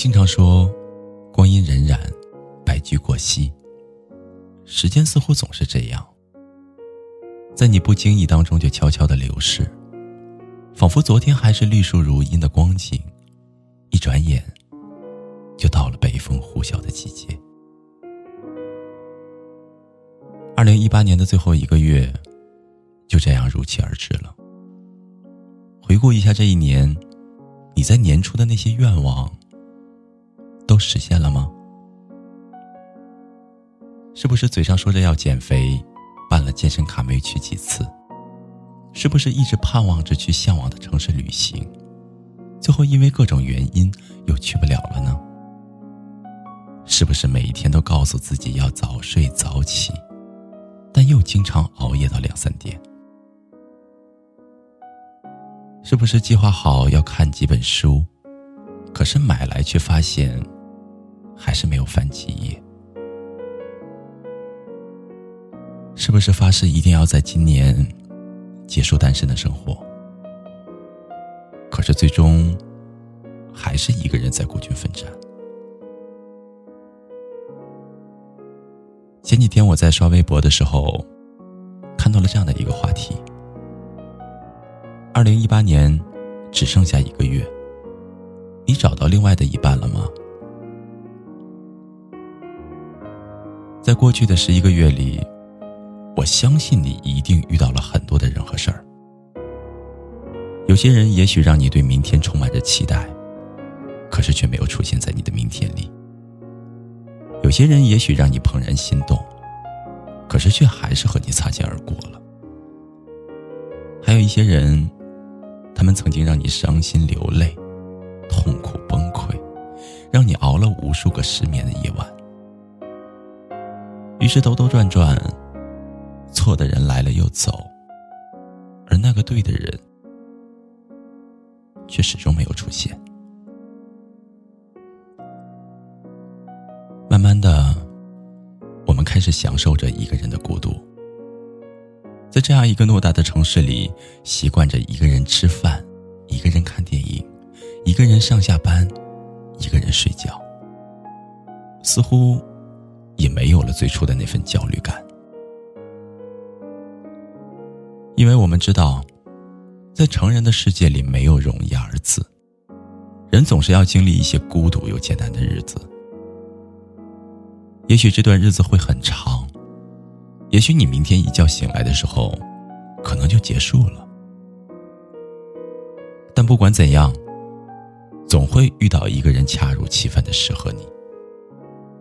经常说，光阴荏苒，白驹过隙。时间似乎总是这样，在你不经意当中就悄悄的流逝，仿佛昨天还是绿树如茵的光景，一转眼就到了北风呼啸的季节。二零一八年的最后一个月，就这样如期而至了。回顾一下这一年，你在年初的那些愿望。都实现了吗？是不是嘴上说着要减肥，办了健身卡没去几次？是不是一直盼望着去向往的城市旅行，最后因为各种原因又去不了了呢？是不是每一天都告诉自己要早睡早起，但又经常熬夜到两三点？是不是计划好要看几本书，可是买来却发现？还是没有翻几页，是不是发誓一定要在今年结束单身的生活？可是最终还是一个人在孤军奋战。前几天我在刷微博的时候，看到了这样的一个话题：二零一八年只剩下一个月，你找到另外的一半了吗？在过去的十一个月里，我相信你一定遇到了很多的人和事儿。有些人也许让你对明天充满着期待，可是却没有出现在你的明天里；有些人也许让你怦然心动，可是却还是和你擦肩而过了；还有一些人，他们曾经让你伤心流泪、痛苦崩溃，让你熬了无数个失眠的夜晚。是兜兜转转，错的人来了又走，而那个对的人却始终没有出现。慢慢的，我们开始享受着一个人的孤独，在这样一个偌大的城市里，习惯着一个人吃饭，一个人看电影，一个人上下班，一个人睡觉，似乎。也没有了最初的那份焦虑感，因为我们知道，在成人的世界里没有容易二字，人总是要经历一些孤独又艰难的日子。也许这段日子会很长，也许你明天一觉醒来的时候，可能就结束了。但不管怎样，总会遇到一个人恰如其分的适合你。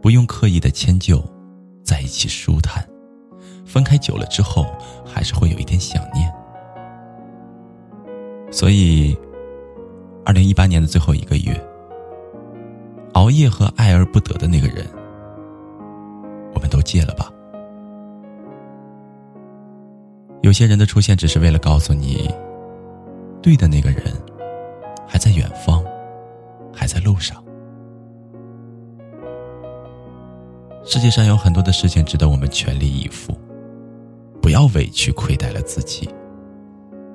不用刻意的迁就，在一起舒坦，分开久了之后，还是会有一点想念。所以，二零一八年的最后一个月，熬夜和爱而不得的那个人，我们都戒了吧。有些人的出现，只是为了告诉你，对的那个人，还在远方，还在路上。世界上有很多的事情值得我们全力以赴，不要委屈亏待了自己，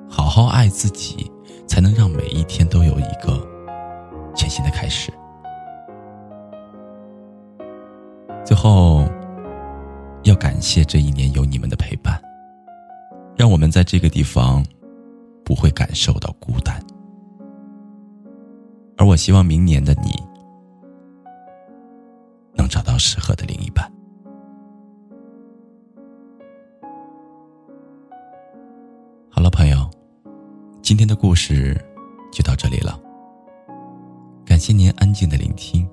好好爱自己，才能让每一天都有一个全新的开始。最后，要感谢这一年有你们的陪伴，让我们在这个地方不会感受到孤单，而我希望明年的你。适合的另一半。好了，朋友，今天的故事就到这里了。感谢您安静的聆听，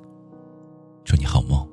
祝你好梦。